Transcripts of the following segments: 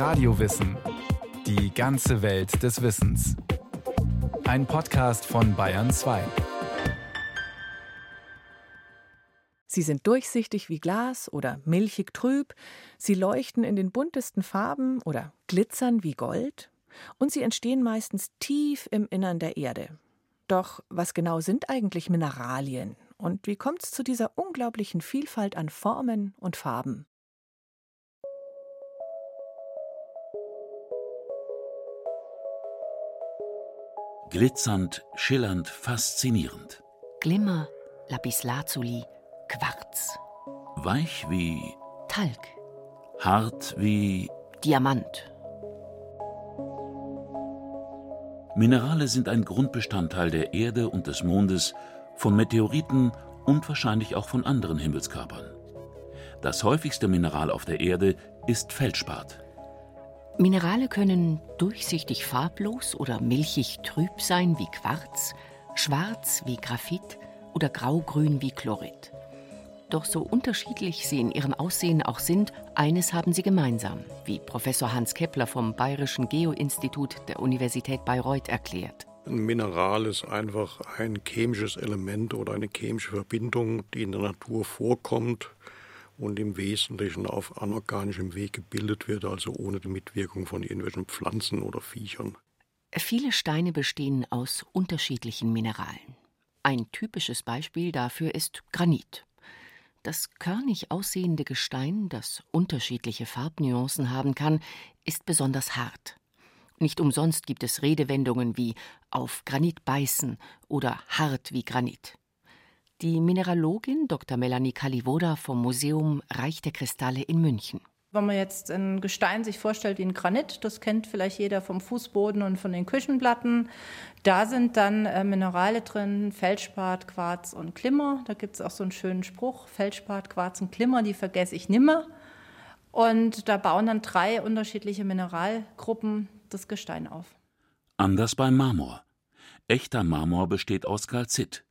Radiowissen. Die ganze Welt des Wissens. Ein Podcast von Bayern 2. Sie sind durchsichtig wie Glas oder milchig trüb, sie leuchten in den buntesten Farben oder glitzern wie Gold, und sie entstehen meistens tief im Innern der Erde. Doch was genau sind eigentlich Mineralien und wie kommt es zu dieser unglaublichen Vielfalt an Formen und Farben? Glitzernd, schillernd, faszinierend. Glimmer, Lapislazuli, Quarz. Weich wie Talg. Hart wie Diamant. Minerale sind ein Grundbestandteil der Erde und des Mondes, von Meteoriten und wahrscheinlich auch von anderen Himmelskörpern. Das häufigste Mineral auf der Erde ist Feldspat. Minerale können durchsichtig farblos oder milchig trüb sein wie Quarz, schwarz wie Graphit oder graugrün wie Chlorid. Doch so unterschiedlich sie in ihrem Aussehen auch sind, eines haben sie gemeinsam, wie Professor Hans Kepler vom Bayerischen Geoinstitut der Universität Bayreuth erklärt. Ein Mineral ist einfach ein chemisches Element oder eine chemische Verbindung, die in der Natur vorkommt und im Wesentlichen auf anorganischem Weg gebildet wird, also ohne die Mitwirkung von irgendwelchen Pflanzen oder Viechern. Viele Steine bestehen aus unterschiedlichen Mineralen. Ein typisches Beispiel dafür ist Granit. Das körnig aussehende Gestein, das unterschiedliche Farbnuancen haben kann, ist besonders hart. Nicht umsonst gibt es Redewendungen wie auf Granit beißen oder hart wie Granit. Die Mineralogin Dr. Melanie Kalivoda vom Museum Reich der Kristalle in München. Wenn man jetzt ein Gestein sich vorstellt wie ein Granit, das kennt vielleicht jeder vom Fußboden und von den Küchenplatten, da sind dann äh, Minerale drin, Feldspat, Quarz und Klimmer. Da gibt es auch so einen schönen Spruch, Feldspat, Quarz und Klimmer, die vergesse ich nimmer. Und da bauen dann drei unterschiedliche Mineralgruppen das Gestein auf. Anders beim Marmor. Echter Marmor besteht aus Calcit.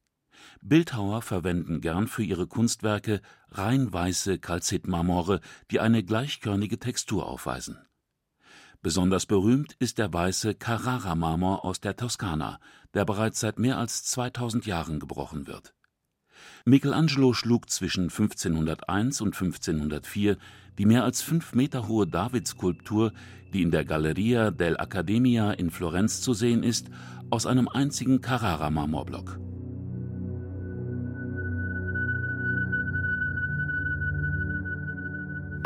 Bildhauer verwenden gern für ihre Kunstwerke rein weiße Calcitmarmore, die eine gleichkörnige Textur aufweisen. Besonders berühmt ist der weiße Carrara-Marmor aus der Toskana, der bereits seit mehr als 2000 Jahren gebrochen wird. Michelangelo schlug zwischen 1501 und 1504 die mehr als fünf Meter hohe Davidskulptur, die in der Galleria dell'Accademia in Florenz zu sehen ist, aus einem einzigen Carrara-Marmorblock.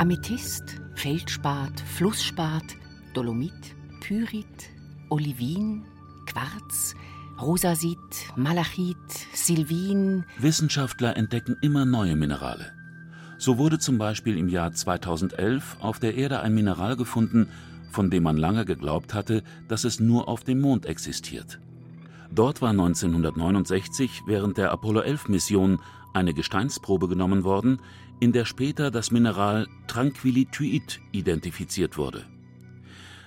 Amethyst, Feldspat, Flussspat, Dolomit, Pyrit, Olivin, Quarz, Rosasit, Malachit, Silvin. Wissenschaftler entdecken immer neue Minerale. So wurde zum Beispiel im Jahr 2011 auf der Erde ein Mineral gefunden, von dem man lange geglaubt hatte, dass es nur auf dem Mond existiert. Dort war 1969 während der Apollo 11 Mission eine Gesteinsprobe genommen worden, in der später das Mineral Tranquilityit identifiziert wurde.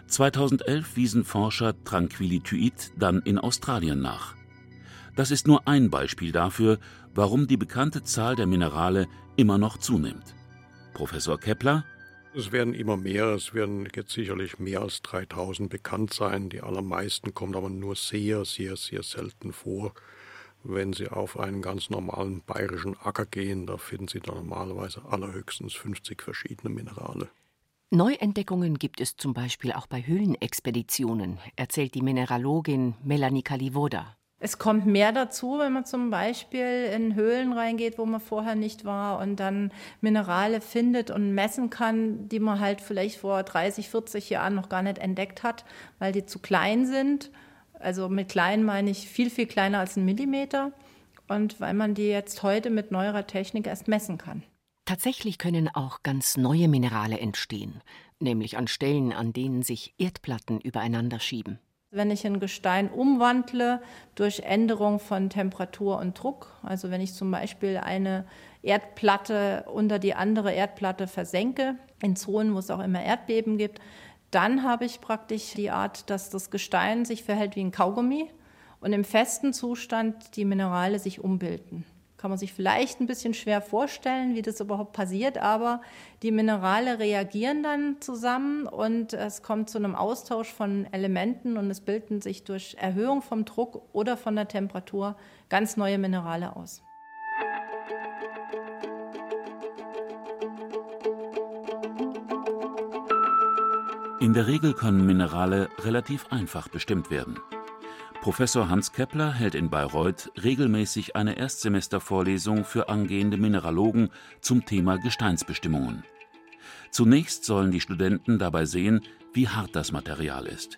2011 wiesen Forscher Tranquilityit dann in Australien nach. Das ist nur ein Beispiel dafür, warum die bekannte Zahl der Minerale immer noch zunimmt. Professor Kepler es werden immer mehr, es werden jetzt sicherlich mehr als 3000 bekannt sein. Die allermeisten kommen aber nur sehr, sehr, sehr selten vor. Wenn Sie auf einen ganz normalen bayerischen Acker gehen, da finden Sie da normalerweise allerhöchstens 50 verschiedene Minerale. Neuentdeckungen gibt es zum Beispiel auch bei Höhlenexpeditionen, erzählt die Mineralogin Melanie Kalivoda. Es kommt mehr dazu, wenn man zum Beispiel in Höhlen reingeht, wo man vorher nicht war und dann Minerale findet und messen kann, die man halt vielleicht vor 30, 40 Jahren noch gar nicht entdeckt hat, weil die zu klein sind also mit klein meine ich viel, viel kleiner als ein Millimeter. Und weil man die jetzt heute mit neuerer Technik erst messen kann. Tatsächlich können auch ganz neue Minerale entstehen, nämlich an Stellen, an denen sich Erdplatten übereinander schieben. Wenn ich ein Gestein umwandle durch Änderung von Temperatur und Druck, also wenn ich zum Beispiel eine Erdplatte unter die andere Erdplatte versenke, in Zonen, wo es auch immer Erdbeben gibt, dann habe ich praktisch die Art, dass das Gestein sich verhält wie ein Kaugummi und im festen Zustand die Minerale sich umbilden. kann man sich vielleicht ein bisschen schwer vorstellen, wie das überhaupt passiert, aber die Minerale reagieren dann zusammen und es kommt zu einem Austausch von Elementen und es bilden sich durch Erhöhung vom Druck oder von der Temperatur ganz neue Minerale aus. In der Regel können Minerale relativ einfach bestimmt werden. Professor Hans Kepler hält in Bayreuth regelmäßig eine Erstsemestervorlesung für angehende Mineralogen zum Thema Gesteinsbestimmungen. Zunächst sollen die Studenten dabei sehen, wie hart das Material ist.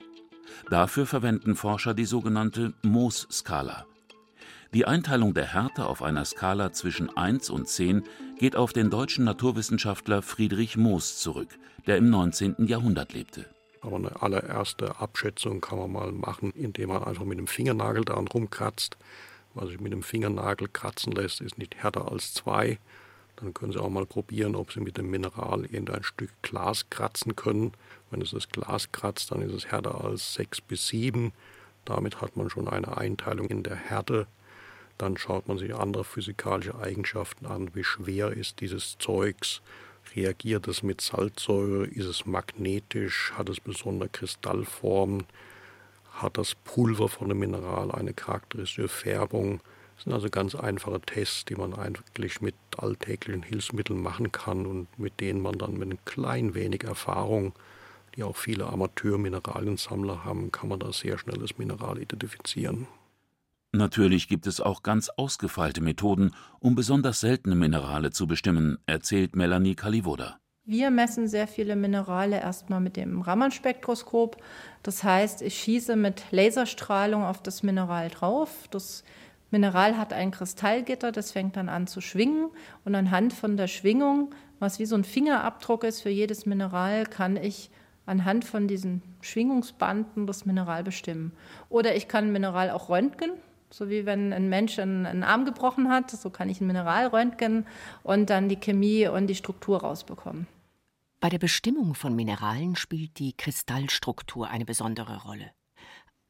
Dafür verwenden Forscher die sogenannte Mohs-Skala. Die Einteilung der Härte auf einer Skala zwischen 1 und 10 geht auf den deutschen Naturwissenschaftler Friedrich Mohs zurück, der im 19. Jahrhundert lebte. Aber eine allererste Abschätzung kann man mal machen, indem man einfach mit dem Fingernagel daran rumkratzt. Was sich mit dem Fingernagel kratzen lässt, ist nicht härter als 2. Dann können Sie auch mal probieren, ob Sie mit dem Mineral irgendein Stück Glas kratzen können. Wenn es das Glas kratzt, dann ist es härter als 6 bis 7. Damit hat man schon eine Einteilung in der Härte dann schaut man sich andere physikalische Eigenschaften an. Wie schwer ist dieses Zeugs? Reagiert es mit Salzsäure? Ist es magnetisch? Hat es besondere Kristallformen? Hat das Pulver von dem Mineral eine charakteristische Färbung? Das sind also ganz einfache Tests, die man eigentlich mit alltäglichen Hilfsmitteln machen kann und mit denen man dann mit ein klein wenig Erfahrung, die auch viele Amateurmineraliensammler haben, kann man da sehr schnell das Mineral identifizieren. Natürlich gibt es auch ganz ausgefeilte Methoden, um besonders seltene Minerale zu bestimmen, erzählt Melanie Kalivoda. Wir messen sehr viele Minerale erstmal mit dem Raman-Spektroskop. Das heißt, ich schieße mit Laserstrahlung auf das Mineral drauf. Das Mineral hat ein Kristallgitter, das fängt dann an zu schwingen. Und anhand von der Schwingung, was wie so ein Fingerabdruck ist für jedes Mineral, kann ich anhand von diesen Schwingungsbanden das Mineral bestimmen. Oder ich kann Mineral auch röntgen. So wie wenn ein Mensch einen, einen Arm gebrochen hat, so kann ich ein Mineral röntgen und dann die Chemie und die Struktur rausbekommen. Bei der Bestimmung von Mineralen spielt die Kristallstruktur eine besondere Rolle.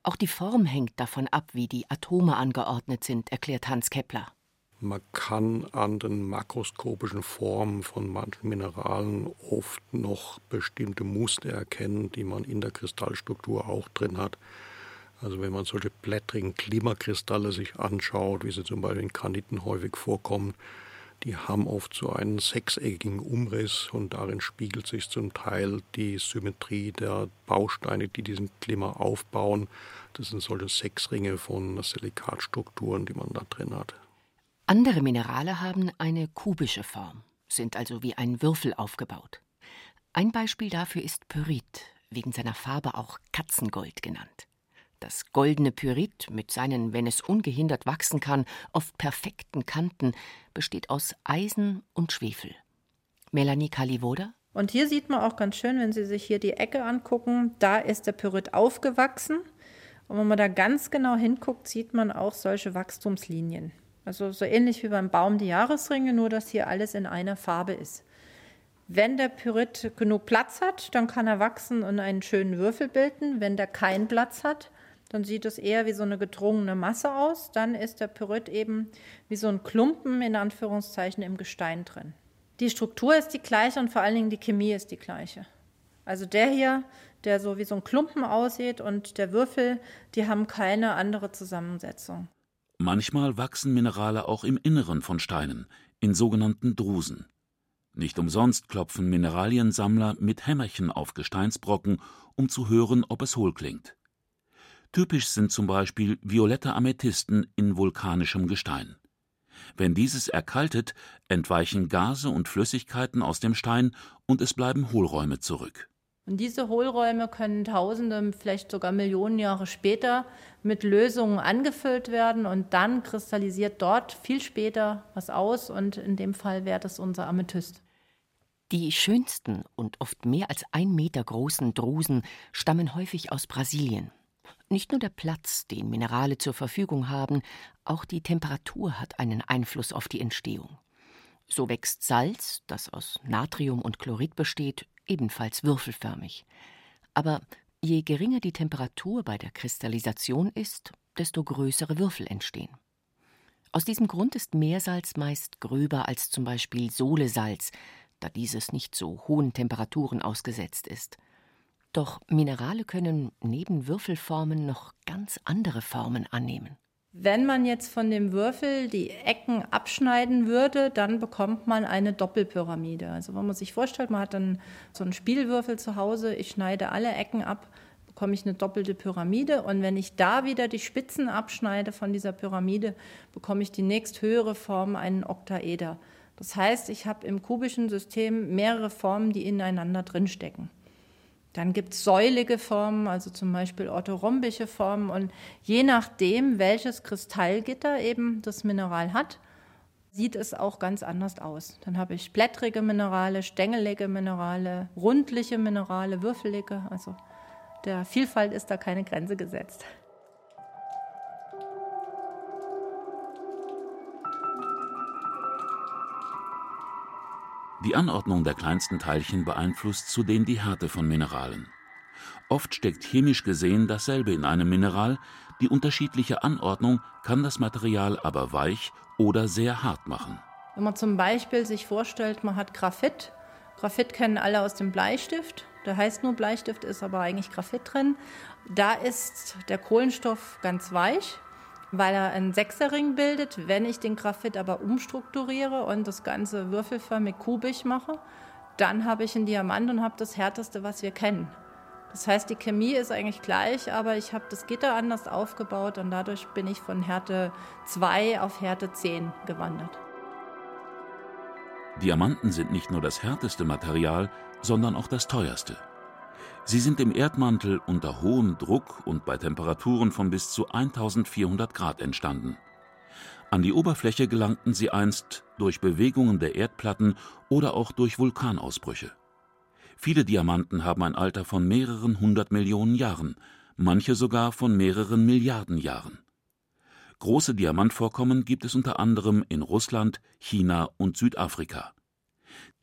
Auch die Form hängt davon ab, wie die Atome angeordnet sind, erklärt Hans Kepler. Man kann an den makroskopischen Formen von manchen Mineralen oft noch bestimmte Muster erkennen, die man in der Kristallstruktur auch drin hat. Also wenn man solche blättrigen Klimakristalle sich anschaut, wie sie zum Beispiel in Graniten häufig vorkommen, die haben oft so einen sechseckigen Umriss und darin spiegelt sich zum Teil die Symmetrie der Bausteine, die diesen Klima aufbauen. Das sind solche Sechsringe von Silikatstrukturen, die man da drin hat. Andere Minerale haben eine kubische Form, sind also wie ein Würfel aufgebaut. Ein Beispiel dafür ist Pyrit, wegen seiner Farbe auch Katzengold genannt. Das goldene Pyrit mit seinen, wenn es ungehindert wachsen kann, oft perfekten Kanten besteht aus Eisen und Schwefel. Melanie Kalivoda? Und hier sieht man auch ganz schön, wenn Sie sich hier die Ecke angucken, da ist der Pyrit aufgewachsen. Und wenn man da ganz genau hinguckt, sieht man auch solche Wachstumslinien. Also so ähnlich wie beim Baum die Jahresringe, nur dass hier alles in einer Farbe ist. Wenn der Pyrit genug Platz hat, dann kann er wachsen und einen schönen Würfel bilden. Wenn der keinen Platz hat, dann sieht es eher wie so eine gedrungene Masse aus. Dann ist der Pyrit eben wie so ein Klumpen in Anführungszeichen im Gestein drin. Die Struktur ist die gleiche und vor allen Dingen die Chemie ist die gleiche. Also der hier, der so wie so ein Klumpen aussieht und der Würfel, die haben keine andere Zusammensetzung. Manchmal wachsen Minerale auch im Inneren von Steinen, in sogenannten Drusen. Nicht umsonst klopfen Mineraliensammler mit Hämmerchen auf Gesteinsbrocken, um zu hören, ob es hohl klingt. Typisch sind zum Beispiel violette Amethysten in vulkanischem Gestein. Wenn dieses erkaltet, entweichen Gase und Flüssigkeiten aus dem Stein und es bleiben Hohlräume zurück. Und diese Hohlräume können Tausende, vielleicht sogar Millionen Jahre später mit Lösungen angefüllt werden und dann kristallisiert dort viel später was aus und in dem Fall wäre das unser Amethyst. Die schönsten und oft mehr als ein Meter großen Drusen stammen häufig aus Brasilien. Nicht nur der Platz, den Minerale zur Verfügung haben, auch die Temperatur hat einen Einfluss auf die Entstehung. So wächst Salz, das aus Natrium und Chlorid besteht, ebenfalls würfelförmig. Aber je geringer die Temperatur bei der Kristallisation ist, desto größere Würfel entstehen. Aus diesem Grund ist Meersalz meist gröber als zum Beispiel Solesalz, da dieses nicht so hohen Temperaturen ausgesetzt ist. Doch Minerale können neben Würfelformen noch ganz andere Formen annehmen. Wenn man jetzt von dem Würfel die Ecken abschneiden würde, dann bekommt man eine Doppelpyramide. Also wenn man sich vorstellt, man hat dann so einen Spielwürfel zu Hause, ich schneide alle Ecken ab, bekomme ich eine doppelte Pyramide. Und wenn ich da wieder die Spitzen abschneide von dieser Pyramide, bekomme ich die nächsthöhere Form, einen Oktaeder. Das heißt, ich habe im kubischen System mehrere Formen, die ineinander drinstecken. Dann gibt es säulige Formen, also zum Beispiel orthorhombische Formen. Und je nachdem, welches Kristallgitter eben das Mineral hat, sieht es auch ganz anders aus. Dann habe ich blättrige Minerale, stängelige Minerale, rundliche Minerale, würfelige. Also der Vielfalt ist da keine Grenze gesetzt. Die Anordnung der kleinsten Teilchen beeinflusst zudem die Härte von Mineralen. Oft steckt chemisch gesehen dasselbe in einem Mineral, die unterschiedliche Anordnung kann das Material aber weich oder sehr hart machen. Wenn man zum Beispiel sich vorstellt, man hat Graphit. Graphit kennen alle aus dem Bleistift. Der heißt nur Bleistift, ist aber eigentlich Graphit drin. Da ist der Kohlenstoff ganz weich weil er einen Sechserring bildet. Wenn ich den Graphit aber umstrukturiere und das Ganze würfelförmig kubisch mache, dann habe ich einen Diamant und habe das Härteste, was wir kennen. Das heißt, die Chemie ist eigentlich gleich, aber ich habe das Gitter anders aufgebaut und dadurch bin ich von Härte 2 auf Härte 10 gewandert. Diamanten sind nicht nur das härteste Material, sondern auch das teuerste. Sie sind im Erdmantel unter hohem Druck und bei Temperaturen von bis zu 1400 Grad entstanden. An die Oberfläche gelangten sie einst durch Bewegungen der Erdplatten oder auch durch Vulkanausbrüche. Viele Diamanten haben ein Alter von mehreren hundert Millionen Jahren, manche sogar von mehreren Milliarden Jahren. Große Diamantvorkommen gibt es unter anderem in Russland, China und Südafrika.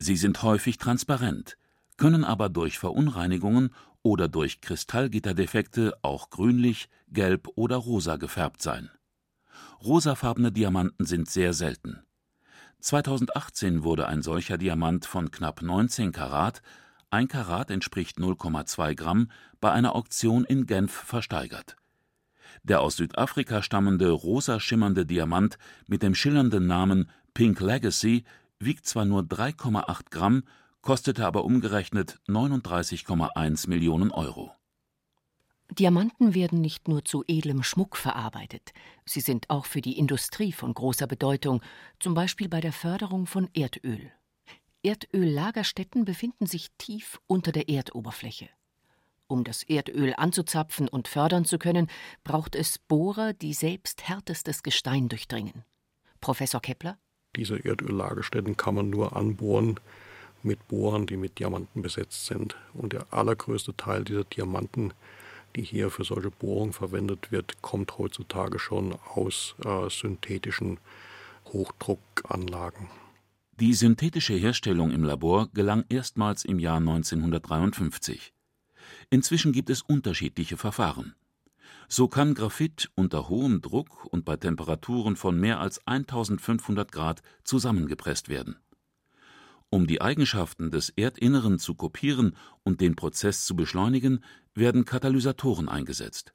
Sie sind häufig transparent, können aber durch Verunreinigungen oder durch Kristallgitterdefekte auch grünlich, gelb oder rosa gefärbt sein. Rosafarbene Diamanten sind sehr selten. 2018 wurde ein solcher Diamant von knapp 19 Karat, ein Karat entspricht 0,2 Gramm, bei einer Auktion in Genf versteigert. Der aus Südafrika stammende rosa schimmernde Diamant mit dem schillernden Namen Pink Legacy wiegt zwar nur 3,8 Gramm kostete aber umgerechnet 39,1 Millionen Euro. Diamanten werden nicht nur zu edlem Schmuck verarbeitet, sie sind auch für die Industrie von großer Bedeutung, zum Beispiel bei der Förderung von Erdöl. Erdöllagerstätten befinden sich tief unter der Erdoberfläche. Um das Erdöl anzuzapfen und fördern zu können, braucht es Bohrer, die selbst härtestes Gestein durchdringen. Professor Kepler? Diese Erdöllagerstätten kann man nur anbohren, mit Bohren, die mit Diamanten besetzt sind. Und der allergrößte Teil dieser Diamanten, die hier für solche Bohrungen verwendet wird, kommt heutzutage schon aus äh, synthetischen Hochdruckanlagen. Die synthetische Herstellung im Labor gelang erstmals im Jahr 1953. Inzwischen gibt es unterschiedliche Verfahren. So kann Graphit unter hohem Druck und bei Temperaturen von mehr als 1500 Grad zusammengepresst werden. Um die Eigenschaften des Erdinneren zu kopieren und den Prozess zu beschleunigen, werden Katalysatoren eingesetzt.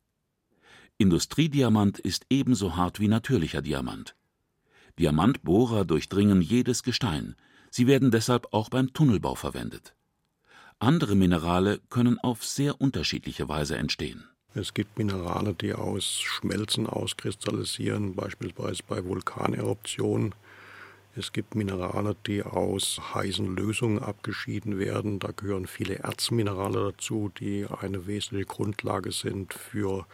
Industriediamant ist ebenso hart wie natürlicher Diamant. Diamantbohrer durchdringen jedes Gestein, sie werden deshalb auch beim Tunnelbau verwendet. Andere Minerale können auf sehr unterschiedliche Weise entstehen. Es gibt Minerale, die aus Schmelzen auskristallisieren, beispielsweise bei Vulkaneruptionen. Es gibt Minerale, die aus heißen Lösungen abgeschieden werden. Da gehören viele Erzminerale dazu, die eine wesentliche Grundlage sind für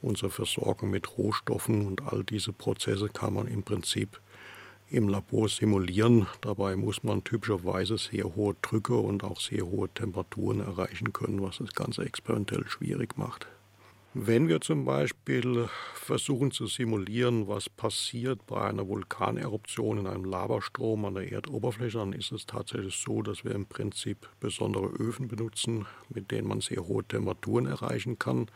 unsere Versorgung mit Rohstoffen. Und all diese Prozesse kann man im Prinzip im Labor simulieren. Dabei muss man typischerweise sehr hohe Drücke und auch sehr hohe Temperaturen erreichen können, was das Ganze experimentell schwierig macht. Wenn wir zum Beispiel versuchen zu simulieren, was passiert bei einer Vulkaneruption in einem Lavastrom an der Erdoberfläche, dann ist es tatsächlich so, dass wir im Prinzip besondere Öfen benutzen, mit denen man sehr hohe Temperaturen erreichen kann.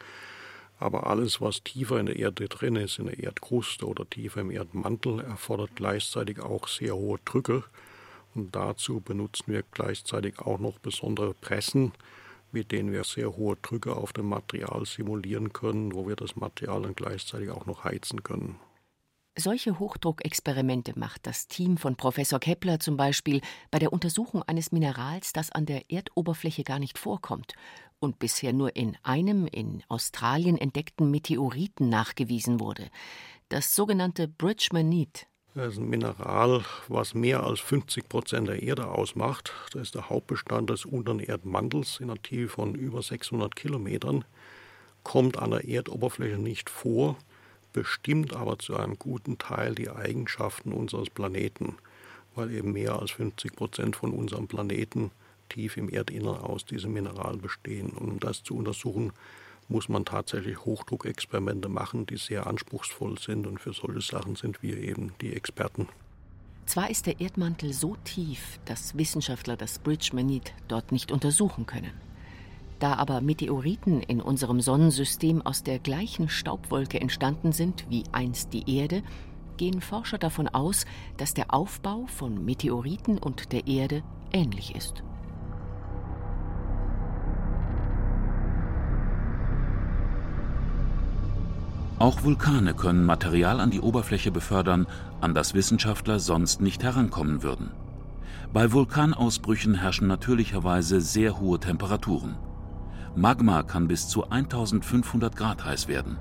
Aber alles, was tiefer in der Erde drin ist, in der Erdkruste oder tiefer im Erdmantel, erfordert gleichzeitig auch sehr hohe Drücke. Und dazu benutzen wir gleichzeitig auch noch besondere Pressen, mit denen wir sehr hohe Drücke auf dem Material simulieren können, wo wir das Material dann gleichzeitig auch noch heizen können. Solche Hochdruckexperimente macht das Team von Professor Kepler zum Beispiel bei der Untersuchung eines Minerals, das an der Erdoberfläche gar nicht vorkommt und bisher nur in einem in Australien entdeckten Meteoriten nachgewiesen wurde, das sogenannte Bridgmanit. Das ist ein Mineral, was mehr als 50 Prozent der Erde ausmacht. Das ist der Hauptbestand des unteren Erdmantels in einer Tiefe von über 600 Kilometern, kommt an der Erdoberfläche nicht vor bestimmt aber zu einem guten Teil die Eigenschaften unseres Planeten, weil eben mehr als 50 Prozent von unserem Planeten tief im Erdinnern aus diesem Mineral bestehen. Und um das zu untersuchen, muss man tatsächlich Hochdruckexperimente machen, die sehr anspruchsvoll sind. Und für solche Sachen sind wir eben die Experten. Zwar ist der Erdmantel so tief, dass Wissenschaftler das Bridgmanit dort nicht untersuchen können. Da aber Meteoriten in unserem Sonnensystem aus der gleichen Staubwolke entstanden sind wie einst die Erde, gehen Forscher davon aus, dass der Aufbau von Meteoriten und der Erde ähnlich ist. Auch Vulkane können Material an die Oberfläche befördern, an das Wissenschaftler sonst nicht herankommen würden. Bei Vulkanausbrüchen herrschen natürlicherweise sehr hohe Temperaturen. Magma kann bis zu 1500 Grad heiß werden.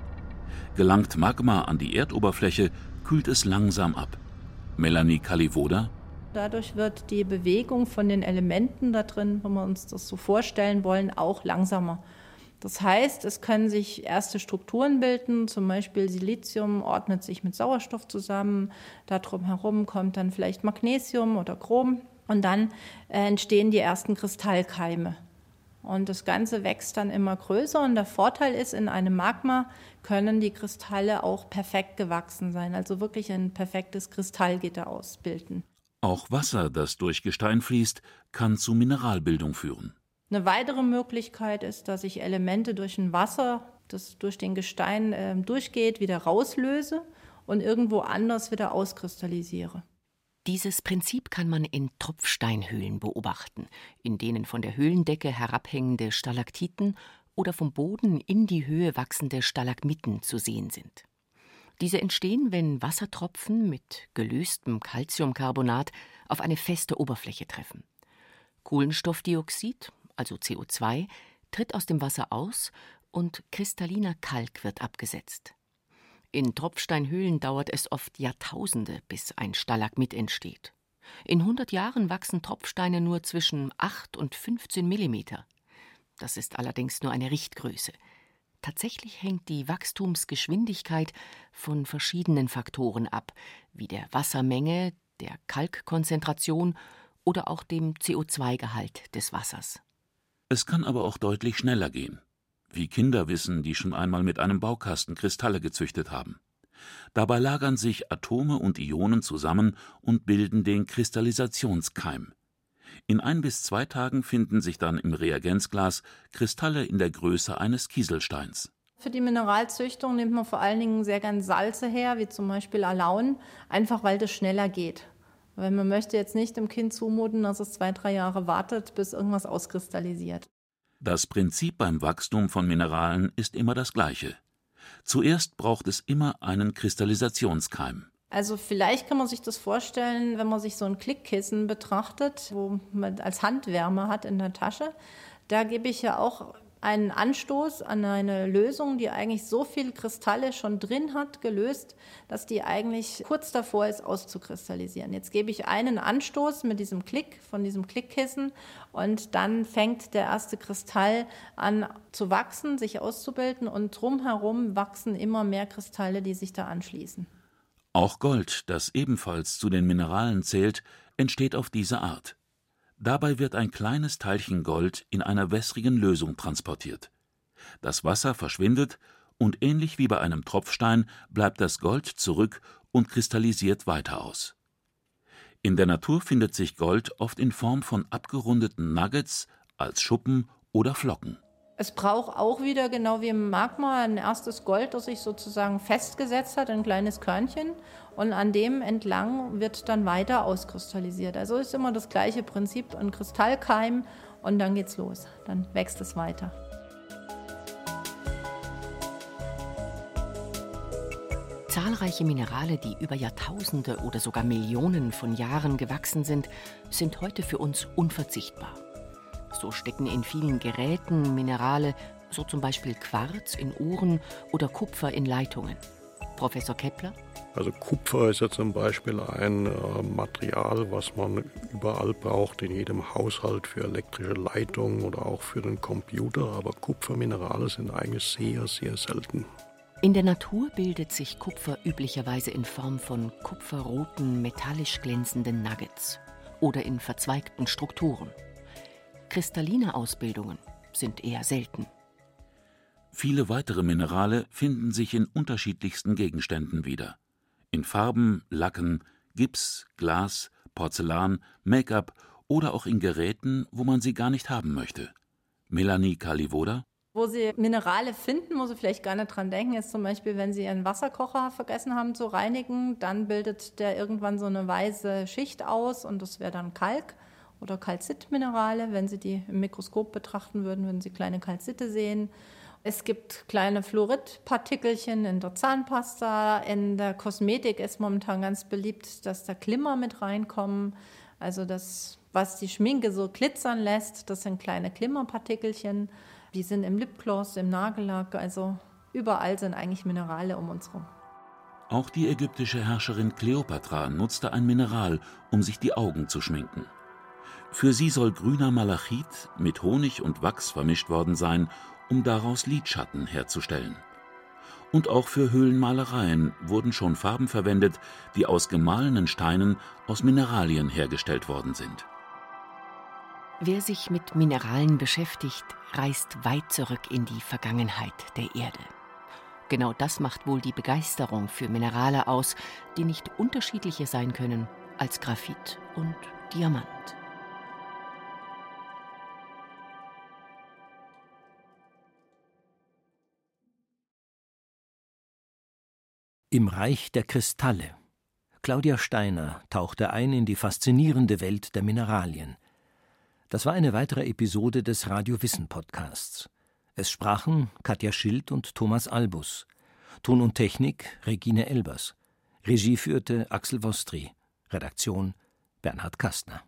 Gelangt Magma an die Erdoberfläche, kühlt es langsam ab. Melanie Kalivoda Dadurch wird die Bewegung von den Elementen da drin, wenn wir uns das so vorstellen wollen, auch langsamer. Das heißt, es können sich erste Strukturen bilden, zum Beispiel Silizium ordnet sich mit Sauerstoff zusammen, darum herum kommt dann vielleicht Magnesium oder Chrom und dann äh, entstehen die ersten Kristallkeime. Und das Ganze wächst dann immer größer. Und der Vorteil ist, in einem Magma können die Kristalle auch perfekt gewachsen sein. Also wirklich ein perfektes Kristallgitter ausbilden. Auch Wasser, das durch Gestein fließt, kann zu Mineralbildung führen. Eine weitere Möglichkeit ist, dass ich Elemente durch ein Wasser, das durch den Gestein äh, durchgeht, wieder rauslöse und irgendwo anders wieder auskristallisiere. Dieses Prinzip kann man in Tropfsteinhöhlen beobachten, in denen von der Höhlendecke herabhängende Stalaktiten oder vom Boden in die Höhe wachsende Stalagmiten zu sehen sind. Diese entstehen, wenn Wassertropfen mit gelöstem Calciumcarbonat auf eine feste Oberfläche treffen. Kohlenstoffdioxid, also CO2, tritt aus dem Wasser aus und kristalliner Kalk wird abgesetzt. In Tropfsteinhöhlen dauert es oft Jahrtausende, bis ein Stalagmit entsteht. In 100 Jahren wachsen Tropfsteine nur zwischen 8 und 15 Millimeter. Das ist allerdings nur eine Richtgröße. Tatsächlich hängt die Wachstumsgeschwindigkeit von verschiedenen Faktoren ab, wie der Wassermenge, der Kalkkonzentration oder auch dem CO2-Gehalt des Wassers. Es kann aber auch deutlich schneller gehen wie Kinder wissen, die schon einmal mit einem Baukasten Kristalle gezüchtet haben. Dabei lagern sich Atome und Ionen zusammen und bilden den Kristallisationskeim. In ein bis zwei Tagen finden sich dann im Reagenzglas Kristalle in der Größe eines Kieselsteins. Für die Mineralzüchtung nimmt man vor allen Dingen sehr gern Salze her, wie zum Beispiel Alaun, einfach weil das schneller geht. Weil man möchte jetzt nicht dem Kind zumuten, dass es zwei, drei Jahre wartet, bis irgendwas auskristallisiert. Das Prinzip beim Wachstum von Mineralen ist immer das gleiche. Zuerst braucht es immer einen Kristallisationskeim. Also vielleicht kann man sich das vorstellen, wenn man sich so ein Klickkissen betrachtet, wo man als Handwärme hat in der Tasche. Da gebe ich ja auch einen Anstoß an eine Lösung, die eigentlich so viele Kristalle schon drin hat, gelöst, dass die eigentlich kurz davor ist, auszukristallisieren. Jetzt gebe ich einen Anstoß mit diesem Klick von diesem Klickkissen und dann fängt der erste Kristall an zu wachsen, sich auszubilden und drumherum wachsen immer mehr Kristalle, die sich da anschließen. Auch Gold, das ebenfalls zu den Mineralen zählt, entsteht auf diese Art. Dabei wird ein kleines Teilchen Gold in einer wässrigen Lösung transportiert. Das Wasser verschwindet und ähnlich wie bei einem Tropfstein bleibt das Gold zurück und kristallisiert weiter aus. In der Natur findet sich Gold oft in Form von abgerundeten Nuggets als Schuppen oder Flocken. Es braucht auch wieder, genau wie im Magma, ein erstes Gold, das sich sozusagen festgesetzt hat, ein kleines Körnchen. Und an dem entlang wird dann weiter auskristallisiert. Also ist immer das gleiche Prinzip, ein Kristallkeim und dann geht's los. Dann wächst es weiter. Zahlreiche Minerale, die über Jahrtausende oder sogar Millionen von Jahren gewachsen sind, sind heute für uns unverzichtbar. So stecken in vielen Geräten Minerale, so zum Beispiel Quarz in Uhren oder Kupfer in Leitungen. Professor Kepler? Also Kupfer ist ja zum Beispiel ein äh, Material, was man überall braucht, in jedem Haushalt für elektrische Leitungen oder auch für den Computer. Aber Kupferminerale sind eigentlich sehr, sehr selten. In der Natur bildet sich Kupfer üblicherweise in Form von kupferroten, metallisch glänzenden Nuggets oder in verzweigten Strukturen. Kristalline Ausbildungen sind eher selten. Viele weitere Minerale finden sich in unterschiedlichsten Gegenständen wieder. In Farben, Lacken, Gips, Glas, Porzellan, Make-up oder auch in Geräten, wo man sie gar nicht haben möchte. Melanie Kalivoda wo Sie Minerale finden, wo Sie vielleicht gar nicht dran denken, ist zum Beispiel, wenn Sie Ihren Wasserkocher vergessen haben zu reinigen, dann bildet der irgendwann so eine weiße Schicht aus und das wäre dann Kalk oder Calcitminerale. Wenn Sie die im Mikroskop betrachten würden, würden Sie kleine Calcite sehen. Es gibt kleine Fluoridpartikelchen in der Zahnpasta. In der Kosmetik ist momentan ganz beliebt, dass da Glimmer mit reinkommen. Also das, was die Schminke so glitzern lässt, das sind kleine Glimmerpartikelchen. Die sind im Lipgloss, im Nagellack, also überall sind eigentlich Minerale um uns herum. Auch die ägyptische Herrscherin Kleopatra nutzte ein Mineral, um sich die Augen zu schminken. Für sie soll grüner Malachit mit Honig und Wachs vermischt worden sein, um daraus Lidschatten herzustellen. Und auch für Höhlenmalereien wurden schon Farben verwendet, die aus gemahlenen Steinen aus Mineralien hergestellt worden sind. Wer sich mit Mineralen beschäftigt, reist weit zurück in die Vergangenheit der Erde. Genau das macht wohl die Begeisterung für Minerale aus, die nicht unterschiedlicher sein können als Graphit und Diamant. Im Reich der Kristalle. Claudia Steiner tauchte ein in die faszinierende Welt der Mineralien. Das war eine weitere Episode des Radio Wissen Podcasts. Es sprachen Katja Schild und Thomas Albus. Ton und Technik Regine Elbers. Regie führte Axel Vostri. Redaktion Bernhard Kastner.